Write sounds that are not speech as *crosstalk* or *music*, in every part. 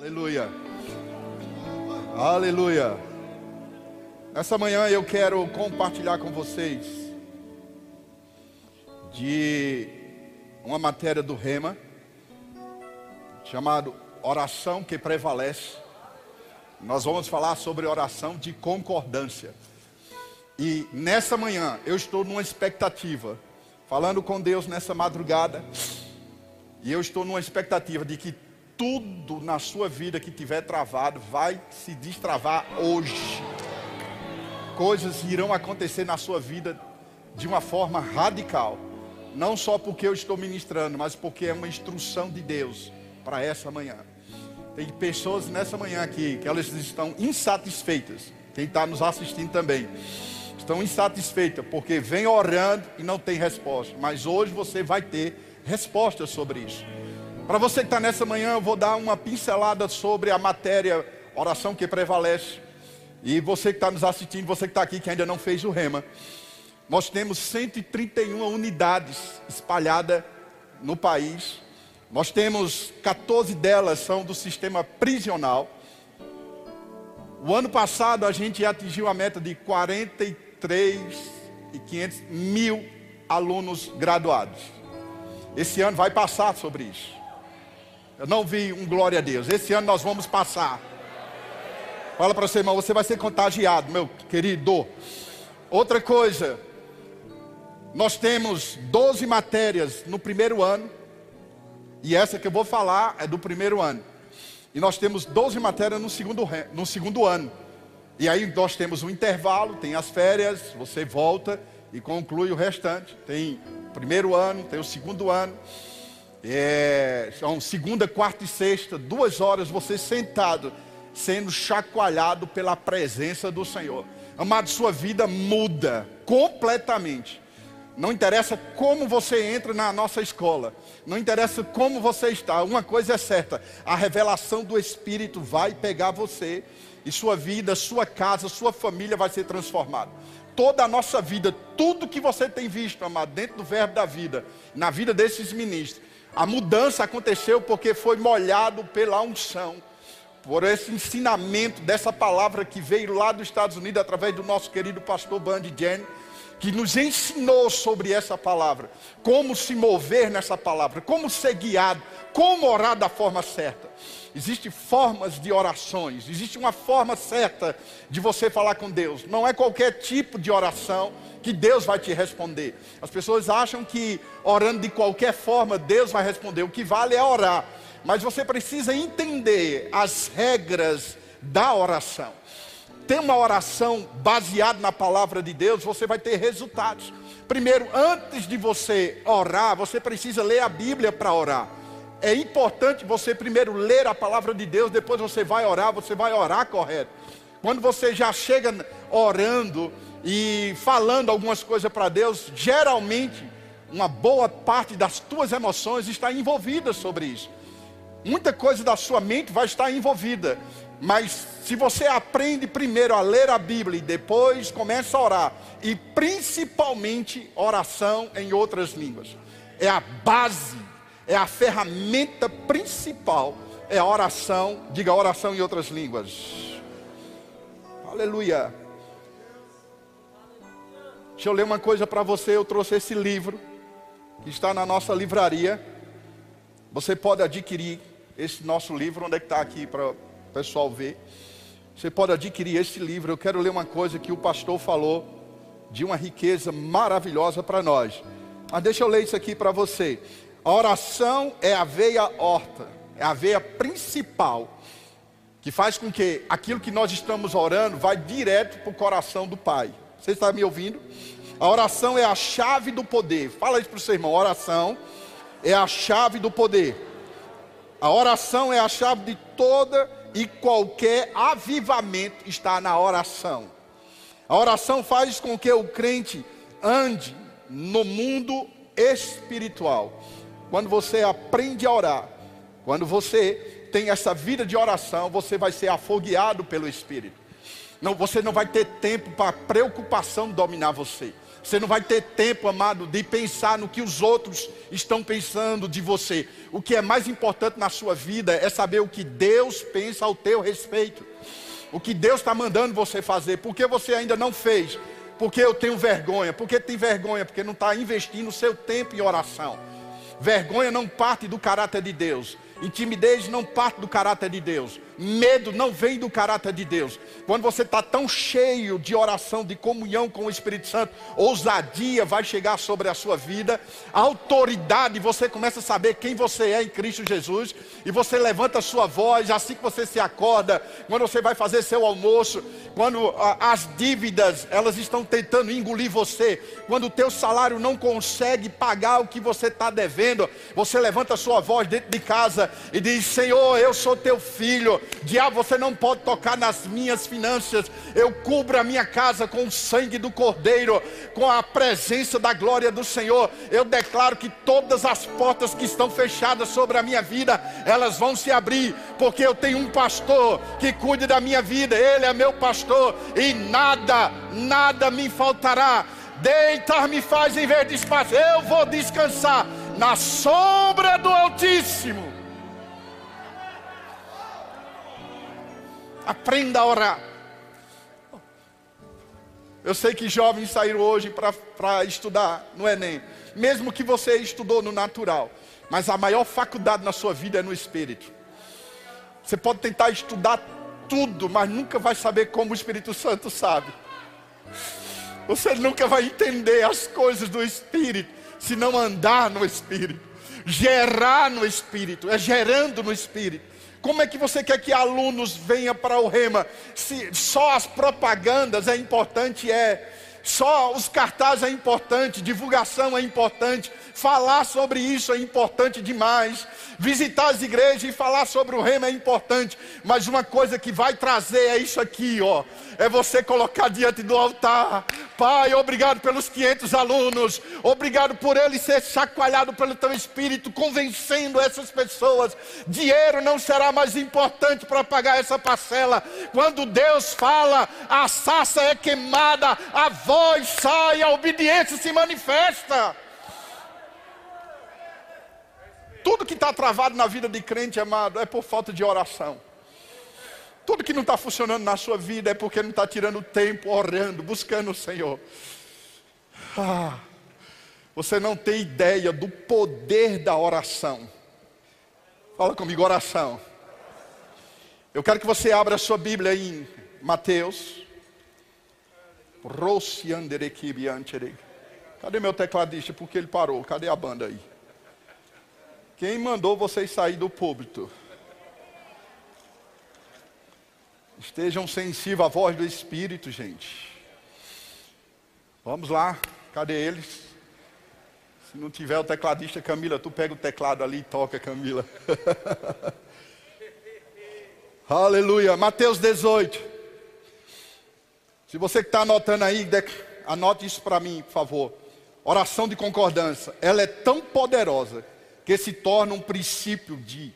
Aleluia. Aleluia. Nessa manhã eu quero compartilhar com vocês de uma matéria do Rema chamado Oração que prevalece. Nós vamos falar sobre oração de concordância. E nessa manhã eu estou numa expectativa, falando com Deus nessa madrugada, e eu estou numa expectativa de que tudo na sua vida que tiver travado vai se destravar hoje. Coisas irão acontecer na sua vida de uma forma radical. Não só porque eu estou ministrando, mas porque é uma instrução de Deus para essa manhã. Tem pessoas nessa manhã aqui que elas estão insatisfeitas. Quem está nos assistindo também. Estão insatisfeitas porque vem orando e não tem resposta. Mas hoje você vai ter resposta sobre isso. Para você que está nessa manhã, eu vou dar uma pincelada sobre a matéria oração que prevalece. E você que está nos assistindo, você que está aqui que ainda não fez o rema, nós temos 131 unidades espalhadas no país. Nós temos 14 delas são do sistema prisional. O ano passado a gente atingiu a meta de 43 e 500 mil alunos graduados. Esse ano vai passar sobre isso. Eu não vi um glória a Deus. Esse ano nós vamos passar. Fala para você, irmão, você vai ser contagiado, meu querido. Outra coisa, nós temos 12 matérias no primeiro ano, e essa que eu vou falar é do primeiro ano. E nós temos 12 matérias no segundo, no segundo ano. E aí nós temos um intervalo, tem as férias, você volta e conclui o restante. Tem o primeiro ano, tem o segundo ano. É, são segunda, quarta e sexta, duas horas você sentado, sendo chacoalhado pela presença do Senhor. Amado, sua vida muda completamente. Não interessa como você entra na nossa escola, não interessa como você está, uma coisa é certa: a revelação do Espírito vai pegar você, e sua vida, sua casa, sua família vai ser transformada. Toda a nossa vida, tudo que você tem visto, amado, dentro do verbo da vida, na vida desses ministros, a mudança aconteceu porque foi molhado pela unção, por esse ensinamento dessa palavra que veio lá dos Estados Unidos através do nosso querido pastor Bandy Jenny, que nos ensinou sobre essa palavra, como se mover nessa palavra, como ser guiado, como orar da forma certa. Existem formas de orações, existe uma forma certa de você falar com Deus. Não é qualquer tipo de oração que Deus vai te responder. As pessoas acham que orando de qualquer forma Deus vai responder. O que vale é orar. Mas você precisa entender as regras da oração. Ter uma oração baseada na palavra de Deus, você vai ter resultados. Primeiro, antes de você orar, você precisa ler a Bíblia para orar. É importante você primeiro ler a palavra de Deus, depois você vai orar, você vai orar correto. Quando você já chega orando e falando algumas coisas para Deus, geralmente uma boa parte das tuas emoções está envolvida sobre isso. Muita coisa da sua mente vai estar envolvida. Mas se você aprende primeiro a ler a Bíblia e depois começa a orar, e principalmente oração em outras línguas, é a base é a ferramenta principal, é a oração, diga oração em outras línguas. Aleluia. Deixa eu ler uma coisa para você, eu trouxe esse livro, que está na nossa livraria. Você pode adquirir esse nosso livro, onde é que está aqui para o pessoal ver. Você pode adquirir esse livro. Eu quero ler uma coisa que o pastor falou de uma riqueza maravilhosa para nós. Mas deixa eu ler isso aqui para você. A oração é a veia horta, é a veia principal, que faz com que aquilo que nós estamos orando vá direto para o coração do Pai. Você está me ouvindo? A oração é a chave do poder. Fala isso para o seu irmão. A oração é a chave do poder. A oração é a chave de toda e qualquer avivamento está na oração. A oração faz com que o crente ande no mundo espiritual. Quando você aprende a orar, quando você tem essa vida de oração, você vai ser afogueado pelo Espírito. Não, você não vai ter tempo para preocupação dominar você. Você não vai ter tempo, amado, de pensar no que os outros estão pensando de você. O que é mais importante na sua vida é saber o que Deus pensa ao teu respeito. O que Deus está mandando você fazer. Porque você ainda não fez. Porque eu tenho vergonha. Por que tem vergonha? Porque não está investindo o seu tempo em oração. Vergonha não parte do caráter de Deus. Intimidez não parte do caráter de Deus. Medo não vem do caráter de Deus. Quando você está tão cheio de oração, de comunhão com o Espírito Santo, ousadia vai chegar sobre a sua vida, autoridade, você começa a saber quem você é em Cristo Jesus, e você levanta a sua voz assim que você se acorda, quando você vai fazer seu almoço, quando as dívidas elas estão tentando engolir você, quando o teu salário não consegue pagar o que você está devendo, você levanta a sua voz dentro de casa e diz: Senhor, eu sou teu filho Diabo, você não pode tocar nas minhas finanças. Eu cubro a minha casa com o sangue do Cordeiro, com a presença da glória do Senhor. Eu declaro que todas as portas que estão fechadas sobre a minha vida, elas vão se abrir, porque eu tenho um pastor que cuide da minha vida. Ele é meu pastor e nada, nada me faltará. Deitar-me faz em vez de espaço. Eu vou descansar na sombra do Altíssimo. Aprenda a orar. Eu sei que jovens saíram hoje para estudar no Enem. Mesmo que você estudou no natural. Mas a maior faculdade na sua vida é no Espírito. Você pode tentar estudar tudo, mas nunca vai saber como o Espírito Santo sabe. Você nunca vai entender as coisas do Espírito se não andar no Espírito. Gerar no Espírito, é gerando no Espírito. Como é que você quer que alunos venham para o Rema? Se só as propagandas é importante, é. Só os cartazes é importante, divulgação é importante, falar sobre isso é importante demais. Visitar as igrejas e falar sobre o reino é importante, mas uma coisa que vai trazer é isso aqui, ó. É você colocar diante do altar. Pai, obrigado pelos 500 alunos. Obrigado por ele ser chacoalhado pelo teu espírito, convencendo essas pessoas. Dinheiro não será mais importante para pagar essa parcela. Quando Deus fala, a sassa é queimada, a voz sai, a obediência se manifesta. Tudo que está travado na vida de crente, amado, é por falta de oração. Tudo que não está funcionando na sua vida é porque não está tirando tempo orando, buscando o Senhor. Ah, você não tem ideia do poder da oração. Fala comigo, oração. Eu quero que você abra a sua Bíblia em Mateus. Cadê meu tecladista? Porque ele parou. Cadê a banda aí? Quem mandou vocês sair do púlpito? Estejam sensíveis à voz do Espírito, gente. Vamos lá, cadê eles? Se não tiver o tecladista, Camila, tu pega o teclado ali e toca, Camila. *laughs* Aleluia. Mateus 18. Se você que está anotando aí, anote isso para mim, por favor. Oração de concordância. Ela é tão poderosa que se torna um princípio de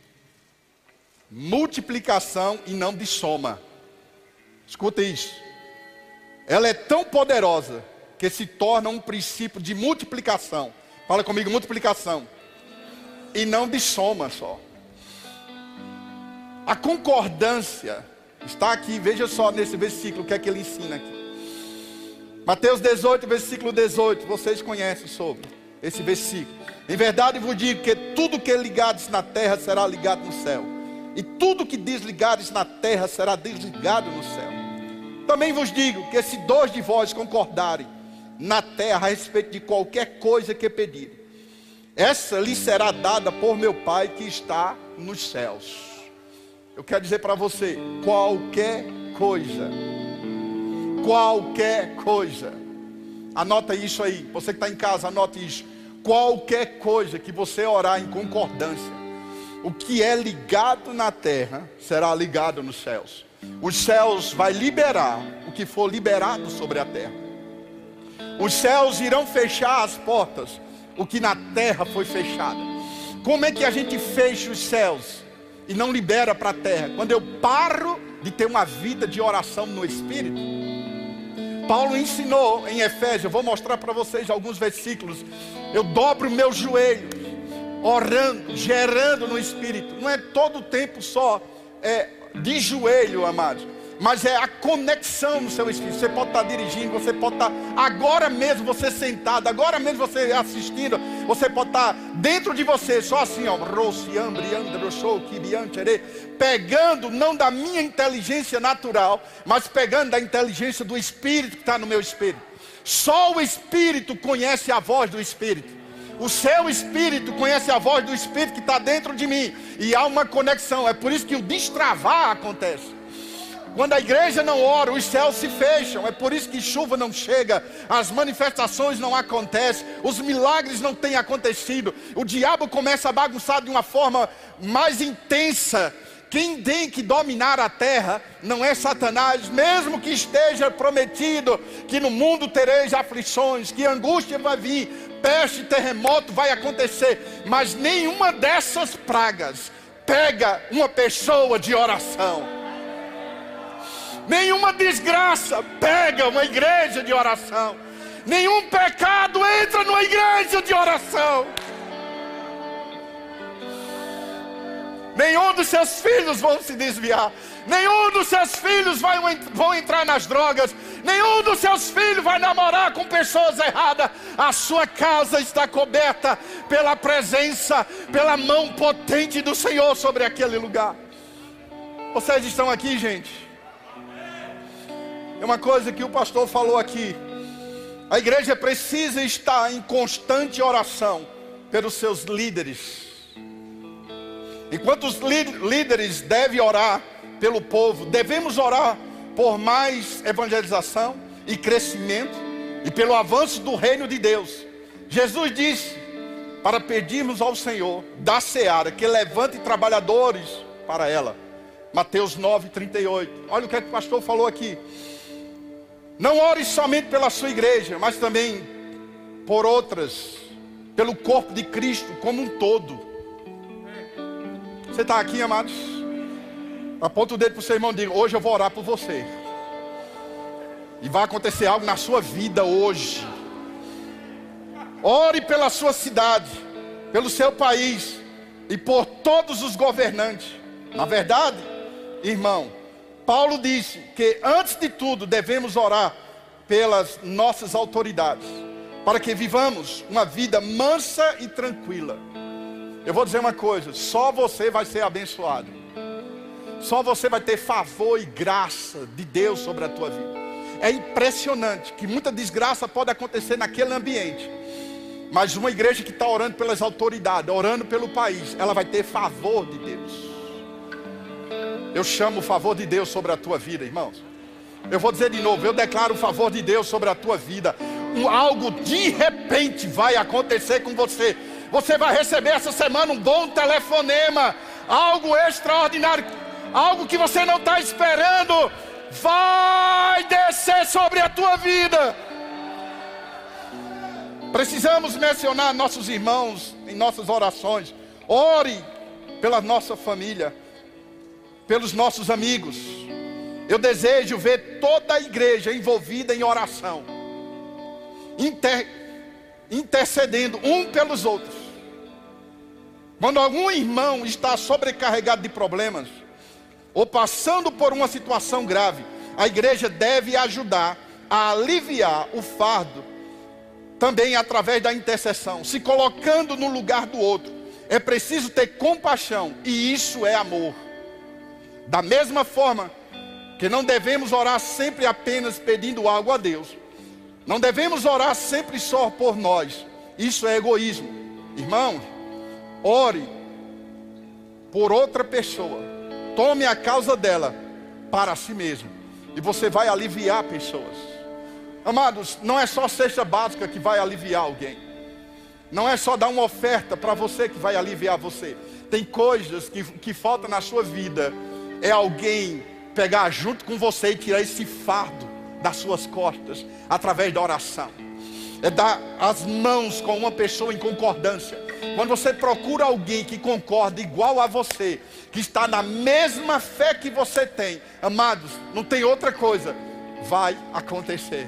multiplicação e não de soma. Escuta isso. Ela é tão poderosa que se torna um princípio de multiplicação. Fala comigo, multiplicação. E não de soma só. A concordância está aqui, veja só nesse versículo o que é que ele ensina aqui. Mateus 18, versículo 18, vocês conhecem sobre esse versículo. Em verdade vos digo que tudo que ligares na terra será ligado no céu, e tudo que desligares na terra será desligado no céu. Também vos digo que se dois de vós concordarem na terra a respeito de qualquer coisa que pedirem, essa lhe será dada por meu Pai que está nos céus. Eu quero dizer para você: qualquer coisa, qualquer coisa, anota isso aí. Você que está em casa, anote isso qualquer coisa que você orar em concordância, o que é ligado na terra será ligado nos céus. Os céus vai liberar o que for liberado sobre a terra. Os céus irão fechar as portas, o que na terra foi fechado. Como é que a gente fecha os céus e não libera para a terra? Quando eu paro de ter uma vida de oração no espírito. Paulo ensinou em Efésios, eu vou mostrar para vocês alguns versículos. Eu dobro meu joelho, orando, gerando no Espírito. Não é todo o tempo só é, de joelho, amados mas é a conexão no seu espírito. Você pode estar dirigindo, você pode estar agora mesmo você sentado, agora mesmo você assistindo, você pode estar dentro de você, só assim, ó, pegando não da minha inteligência natural, mas pegando da inteligência do espírito que está no meu espírito. Só o espírito conhece a voz do espírito. O seu espírito conhece a voz do espírito que está dentro de mim. E há uma conexão. É por isso que o destravar acontece. Quando a igreja não ora, os céus se fecham. É por isso que chuva não chega, as manifestações não acontecem, os milagres não têm acontecido. O diabo começa a bagunçar de uma forma mais intensa. Quem tem que dominar a terra não é Satanás, mesmo que esteja prometido que no mundo tereis aflições, que angústia vai vir, peste, terremoto vai acontecer, mas nenhuma dessas pragas pega uma pessoa de oração. Nenhuma desgraça pega uma igreja de oração. Nenhum pecado entra numa igreja de oração. Nenhum dos seus filhos vão se desviar. Nenhum dos seus filhos vai, vão entrar nas drogas. Nenhum dos seus filhos vai namorar com pessoas erradas. A sua casa está coberta pela presença, pela mão potente do Senhor sobre aquele lugar. Vocês estão aqui, gente? É uma coisa que o pastor falou aqui. A igreja precisa estar em constante oração pelos seus líderes. Enquanto os líderes devem orar pelo povo, devemos orar por mais evangelização e crescimento e pelo avanço do reino de Deus. Jesus disse para pedirmos ao Senhor da seara que levante trabalhadores para ela. Mateus 9, 38. Olha o que, é que o pastor falou aqui. Não ore somente pela sua igreja, mas também por outras, pelo corpo de Cristo como um todo. Você está aqui, amados? Aponta o dedo para o seu irmão e diga: Hoje eu vou orar por você. E vai acontecer algo na sua vida hoje. Ore pela sua cidade, pelo seu país e por todos os governantes. Na verdade, irmão, Paulo disse que antes de tudo devemos orar pelas nossas autoridades, para que vivamos uma vida mansa e tranquila. Eu vou dizer uma coisa: só você vai ser abençoado, só você vai ter favor e graça de Deus sobre a tua vida. É impressionante que muita desgraça pode acontecer naquele ambiente, mas uma igreja que está orando pelas autoridades, orando pelo país, ela vai ter favor de Deus. Eu chamo o favor de Deus sobre a tua vida, irmãos. Eu vou dizer de novo, eu declaro o favor de Deus sobre a tua vida. Algo de repente vai acontecer com você. Você vai receber essa semana um bom telefonema, algo extraordinário, algo que você não está esperando, vai descer sobre a tua vida. Precisamos mencionar nossos irmãos em nossas orações. Ore pela nossa família pelos nossos amigos. Eu desejo ver toda a igreja envolvida em oração, inter, intercedendo um pelos outros. Quando algum irmão está sobrecarregado de problemas, ou passando por uma situação grave, a igreja deve ajudar a aliviar o fardo, também através da intercessão, se colocando no lugar do outro. É preciso ter compaixão, e isso é amor. Da mesma forma que não devemos orar sempre apenas pedindo algo a Deus, não devemos orar sempre só por nós. Isso é egoísmo. Irmão, ore por outra pessoa. Tome a causa dela para si mesmo. E você vai aliviar pessoas. Amados, não é só cesta básica que vai aliviar alguém. Não é só dar uma oferta para você que vai aliviar você. Tem coisas que, que faltam na sua vida é alguém pegar junto com você e tirar esse fardo das suas costas através da oração. É dar as mãos com uma pessoa em concordância. Quando você procura alguém que concorda igual a você, que está na mesma fé que você tem, amados, não tem outra coisa. vai acontecer.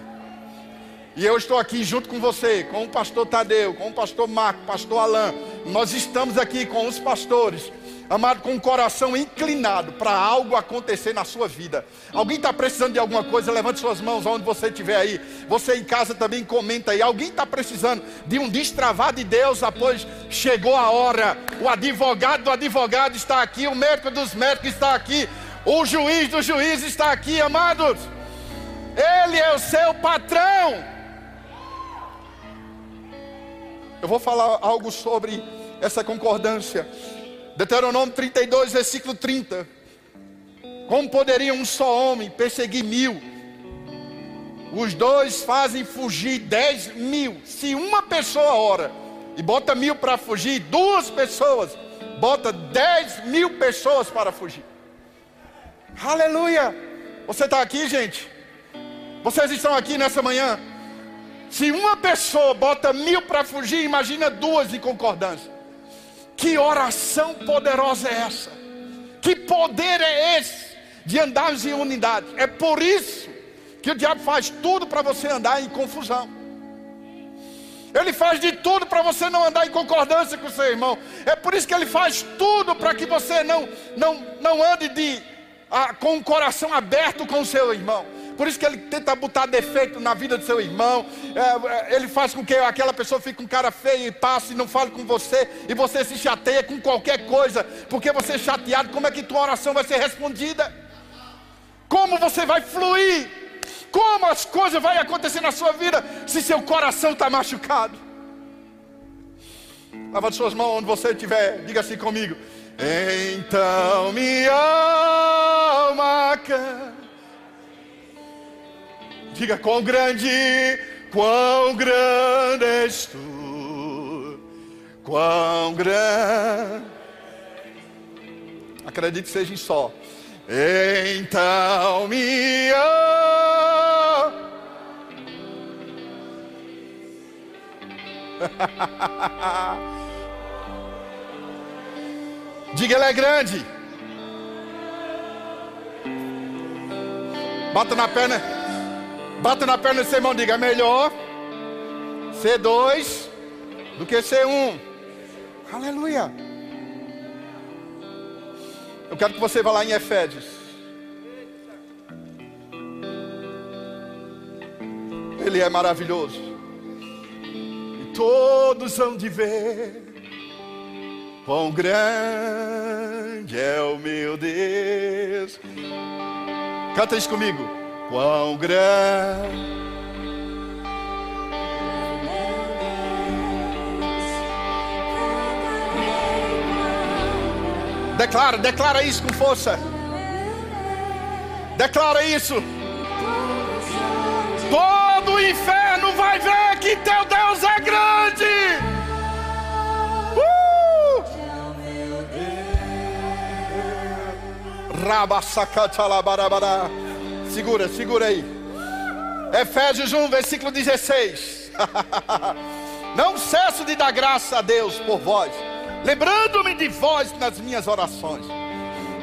E eu estou aqui junto com você, com o pastor Tadeu, com o pastor Marco, pastor Alain. Nós estamos aqui com os pastores amado, com o coração inclinado para algo acontecer na sua vida. Alguém está precisando de alguma coisa? Levante suas mãos onde você estiver aí. Você em casa também comenta aí. Alguém está precisando de um destravar de Deus? Após chegou a hora. O advogado do advogado está aqui. O médico dos médicos está aqui. O juiz do juiz está aqui, amados. Ele é o seu patrão. Eu vou falar algo sobre essa concordância. Deuteronômio 32, versículo 30. Como poderia um só homem perseguir mil? Os dois fazem fugir dez mil. Se uma pessoa ora e bota mil para fugir, duas pessoas bota dez mil pessoas para fugir. Aleluia! Você está aqui, gente? Vocês estão aqui nessa manhã? Se uma pessoa bota mil para fugir, imagina duas em concordância. Que oração poderosa é essa? Que poder é esse de andarmos em unidade? É por isso que o diabo faz tudo para você andar em confusão. Ele faz de tudo para você não andar em concordância com o seu irmão. É por isso que ele faz tudo para que você não, não, não ande de, ah, com o coração aberto com o seu irmão. Por isso que ele tenta botar defeito na vida do seu irmão. É, é, ele faz com que aquela pessoa fique com cara feia e passe e não fale com você. E você se chateia com qualquer coisa. Porque você é chateado, como é que tua oração vai ser respondida? Como você vai fluir? Como as coisas vão acontecer na sua vida se seu coração está machucado? Levante suas mãos onde você estiver, diga assim comigo. Então me alma canta Diga quão grande, quão grande és tu, quão grande. Acredite que seja em só. Então me. *laughs* Diga, ele é grande. Bata na perna. Bata na perna do seu irmão diga: é melhor ser dois do que ser um. Aleluia. Eu quero que você vá lá em Efésios. Ele é maravilhoso. E todos hão de ver quão grande é o meu Deus. Canta isso comigo quão grande. Declara, declara isso com força. Declara isso. Todo o inferno vai ver que teu Deus é grande. Uh! Rabassacatalabarabará. Segura, segura aí. Efésios 1, versículo 16. *laughs* Não cesso de dar graça a Deus por vós, lembrando-me de vós nas minhas orações.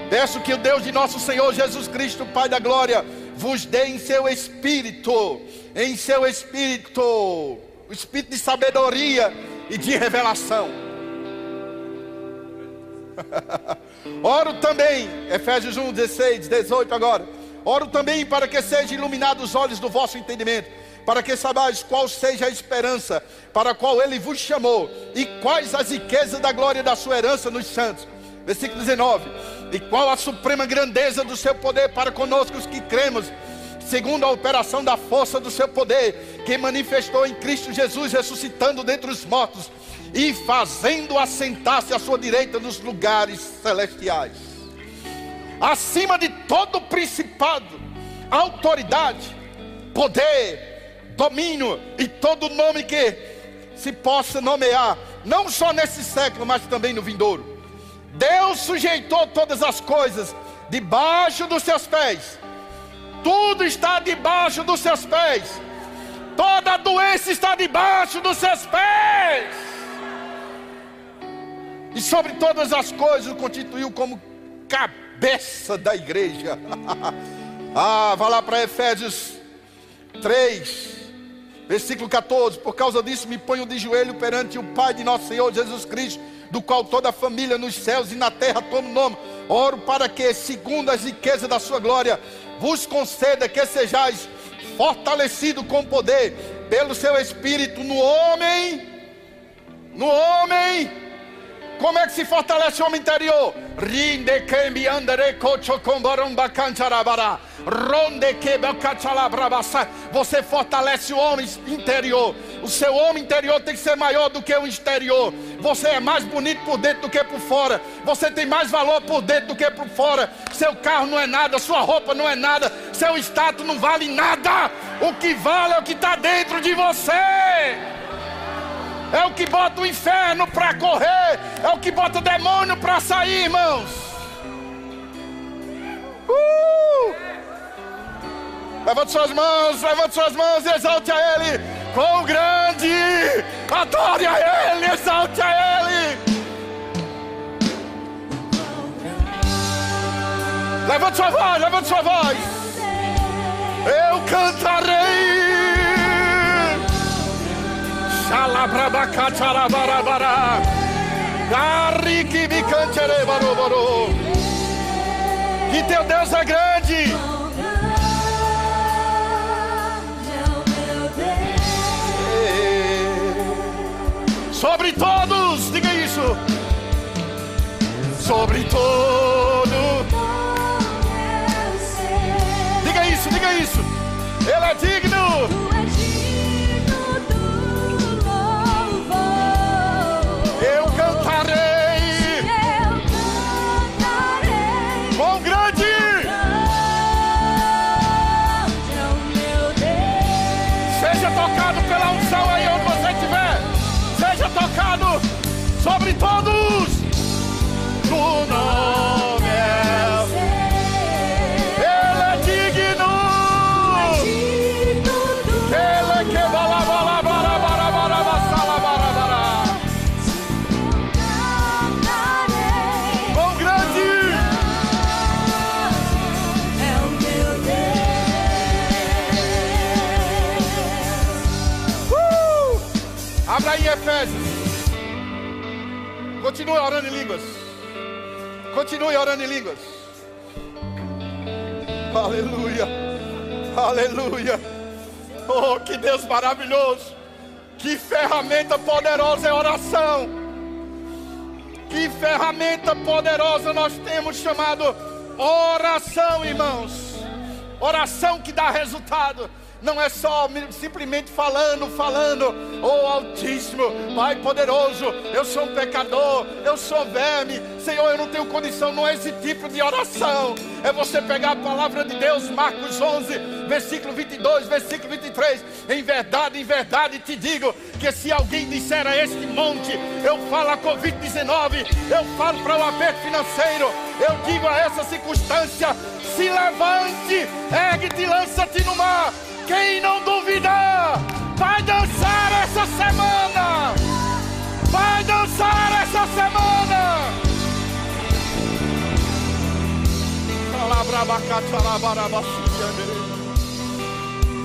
Peço que o Deus de nosso Senhor Jesus Cristo, Pai da glória, vos dê em seu espírito, em seu espírito, o espírito de sabedoria e de revelação. *laughs* Oro também, Efésios 1, 16, 18 agora Oro também para que sejam iluminados os olhos do vosso entendimento, para que sabais qual seja a esperança para a qual ele vos chamou, e quais as riquezas da glória da sua herança nos santos. Versículo 19: E qual a suprema grandeza do seu poder para conosco os que cremos, segundo a operação da força do seu poder, que manifestou em Cristo Jesus, ressuscitando dentre os mortos e fazendo assentar-se à sua direita nos lugares celestiais acima de todo principado, autoridade, poder, domínio e todo nome que se possa nomear, não só nesse século, mas também no vindouro. Deus sujeitou todas as coisas debaixo dos seus pés. Tudo está debaixo dos seus pés. Toda doença está debaixo dos seus pés. E sobre todas as coisas o constituiu como cabeça da igreja. *laughs* ah, vá lá para Efésios 3, versículo 14: Por causa disso me ponho de joelho perante o Pai de nosso Senhor Jesus Cristo, do qual toda a família nos céus e na terra toma o nome. Oro para que, segundo as riquezas da sua glória, vos conceda que sejais fortalecido com poder pelo seu espírito no homem, no homem como é que se fortalece o homem interior? Rinde me andere. Ronde que Você fortalece o homem interior. O seu homem interior tem que ser maior do que o exterior. Você é mais bonito por dentro do que por fora. Você tem mais valor por dentro do que por fora. Seu carro não é nada, sua roupa não é nada, seu status não vale nada. O que vale é o que está dentro de você é o que bota o inferno para correr, é o que bota o demônio para sair, irmãos. Uh! Levante suas mãos, levante suas mãos e exalte a Ele. Quão grande! Adore a Ele, exalte a Ele. Levante sua voz, levante sua voz. Eu cantarei. Xalabrabacatarabarabara. Garrique bicante barobaro. Que teu Deus é grande. Sobre todos, diga isso. Sobre todo. Diga isso, diga isso. Ele é digno. Continue orando em línguas. Aleluia. Aleluia. Oh, que Deus maravilhoso. Que ferramenta poderosa é oração. Que ferramenta poderosa nós temos chamado oração, irmãos. Oração que dá resultado não é só simplesmente falando, falando, oh Altíssimo, Pai poderoso, eu sou um pecador, eu sou verme, Senhor, eu não tenho condição, não é esse tipo de oração, é você pegar a palavra de Deus, Marcos 11, versículo 22, versículo 23, em verdade, em verdade te digo, que se alguém disser a este monte, eu falo a Covid-19, eu falo para o aperto financeiro, eu digo a essa circunstância, se levante, ergue-te, lança-te no mar, quem não duvidar, vai dançar essa semana. Vai dançar essa semana.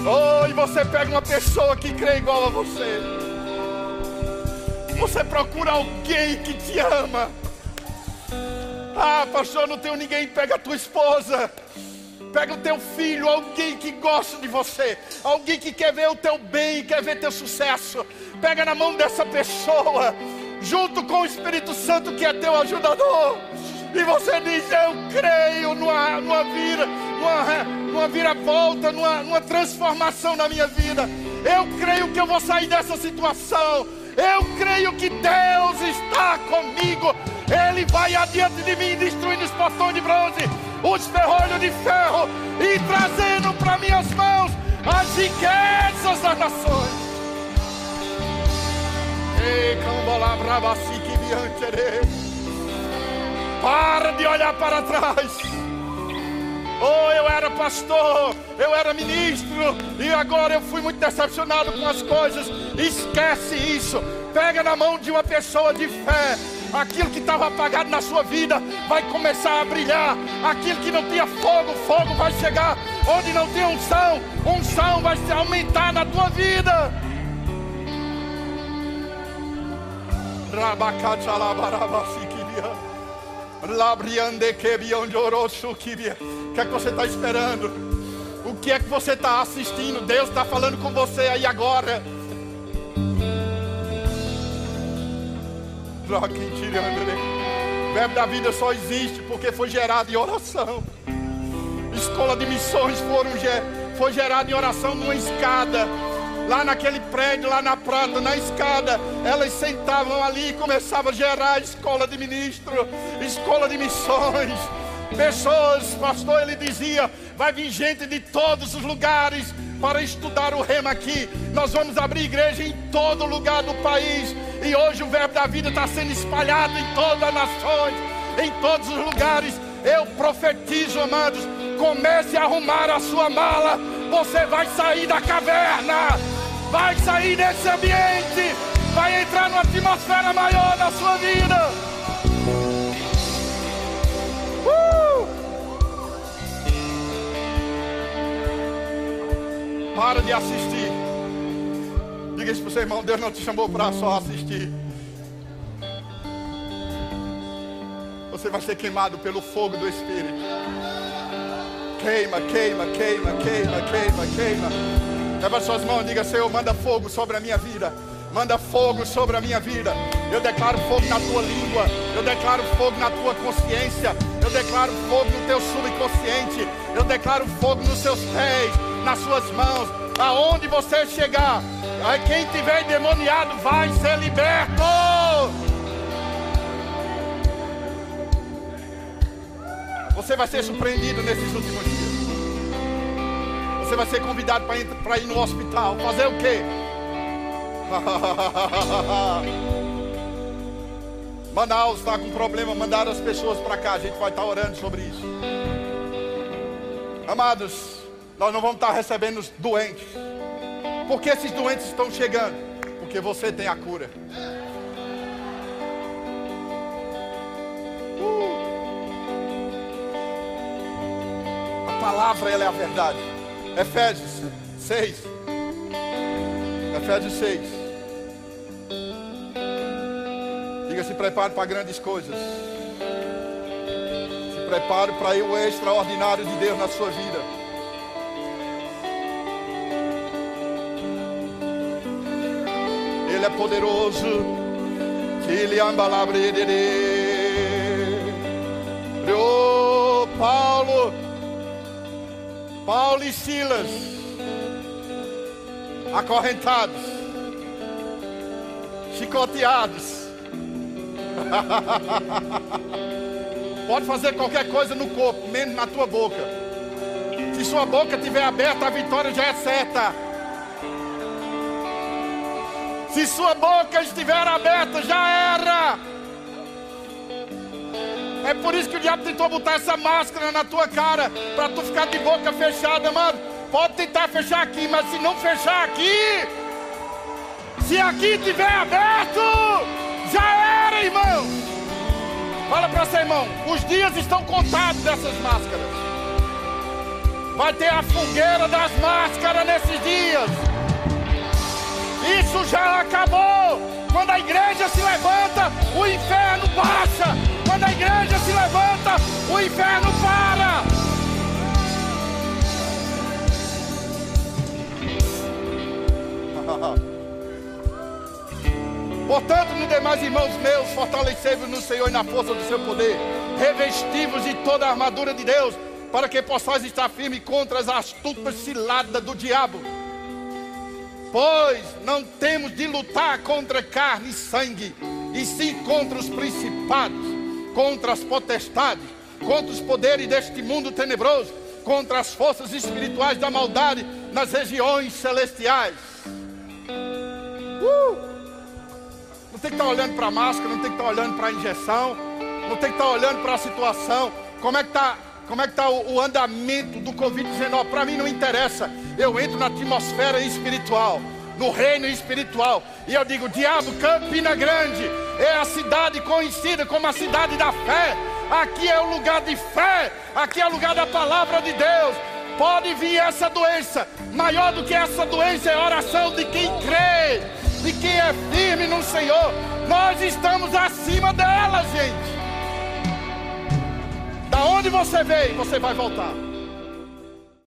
Oh, e você pega uma pessoa que crê igual a você. Você procura alguém que te ama. Ah, pastor, não tenho ninguém. Pega a tua esposa. Pega o teu filho, alguém que gosta de você, alguém que quer ver o teu bem, quer ver teu sucesso. Pega na mão dessa pessoa, junto com o Espírito Santo que é teu ajudador. E você diz: Eu creio numa, numa vira, numa, numa viravolta, numa, numa transformação na minha vida. Eu creio que eu vou sair dessa situação. Eu creio que Deus está comigo. Ele vai adiante de mim, destruindo os portões de bronze os ferrolhos de ferro e trazendo para minhas mãos as riquezas das nações. Para de olhar para trás. Oh, eu era pastor, eu era ministro e agora eu fui muito decepcionado com as coisas. Esquece isso. Pega na mão de uma pessoa de fé aquilo que estava apagado na sua vida vai começar a brilhar, aquilo que não tinha fogo, fogo vai chegar, onde não tinha unção, unção vai se aumentar na tua vida. O que é que você está esperando? O que é que você está assistindo? Deus está falando com você aí agora. O verbo da vida só existe porque foi gerado em oração. Escola de missões foram, foi gerada em oração numa escada. Lá naquele prédio, lá na prata, na escada, elas sentavam ali e começavam a gerar escola de ministro, escola de missões. Pessoas, pastor, ele dizia: vai vir gente de todos os lugares para estudar o rema aqui. Nós vamos abrir igreja em todo lugar do país. E hoje o verbo da vida está sendo espalhado em todas as nações, em todos os lugares. Eu profetizo, amados, comece a arrumar a sua mala. Você vai sair da caverna, vai sair desse ambiente, vai entrar numa atmosfera maior na sua vida. Para de assistir. Diga isso para o seu irmão: Deus não te chamou para só assistir. Você vai ser queimado pelo fogo do Espírito. Queima, queima, queima, queima, queima, queima. Leva suas mãos e diga: Senhor, manda fogo sobre a minha vida. Manda fogo sobre a minha vida. Eu declaro fogo na tua língua. Eu declaro fogo na tua consciência. Eu declaro fogo no teu subconsciente. Eu declaro fogo nos seus pés nas suas mãos. Aonde você chegar, quem tiver endemoniado vai ser liberto. Você vai ser surpreendido nesses últimos dias. Você vai ser convidado para ir, no hospital. Fazer o quê? *laughs* Manaus está com problema, mandaram as pessoas para cá. A gente vai estar orando sobre isso. Amados, nós não vamos estar recebendo os doentes. Por que esses doentes estão chegando? Porque você tem a cura. Uh. A palavra ela é a verdade. Efésios 6. Efésios 6. Diga se prepare para grandes coisas. Se prepare para o extraordinário de Deus na sua vida. Ele é poderoso. Ele Oh, Paulo, Paulo e Silas, acorrentados, chicoteados. *laughs* Pode fazer qualquer coisa no corpo, menos na tua boca. Se sua boca estiver aberta, a vitória já é certa. Se sua boca estiver aberta, já era. É por isso que o diabo tentou botar essa máscara na tua cara, para tu ficar de boca fechada, mano. Pode tentar fechar aqui, mas se não fechar aqui, se aqui estiver aberto, já era, irmão. Fala para seu irmão, os dias estão contados dessas máscaras. Vai ter a fogueira das máscaras nesses dias. Isso já acabou. Quando a igreja se levanta, o inferno baixa. Quando a igreja se levanta, o inferno para. *laughs* Portanto, no demais irmãos meus, fortalecei-vos no Senhor e na força do seu poder, revestivos de toda a armadura de Deus, para que possais estar firme contra as astutas ciladas do diabo. Pois não temos de lutar contra carne e sangue, e sim contra os principados, contra as potestades, contra os poderes deste mundo tenebroso, contra as forças espirituais da maldade nas regiões celestiais. Uh! Não tem que estar olhando para a máscara, não tem que estar olhando para a injeção, não tem que estar olhando para a situação. Como é que está como é que está o, o andamento do Covid-19? Para mim não interessa. Eu entro na atmosfera espiritual, no reino espiritual. E eu digo, diabo, Campina Grande, é a cidade conhecida como a cidade da fé. Aqui é o lugar de fé, aqui é o lugar da palavra de Deus. Pode vir essa doença, maior do que essa doença é a oração de quem crê, de quem é firme no Senhor. Nós estamos acima dela, gente. Da onde você veio, você vai voltar.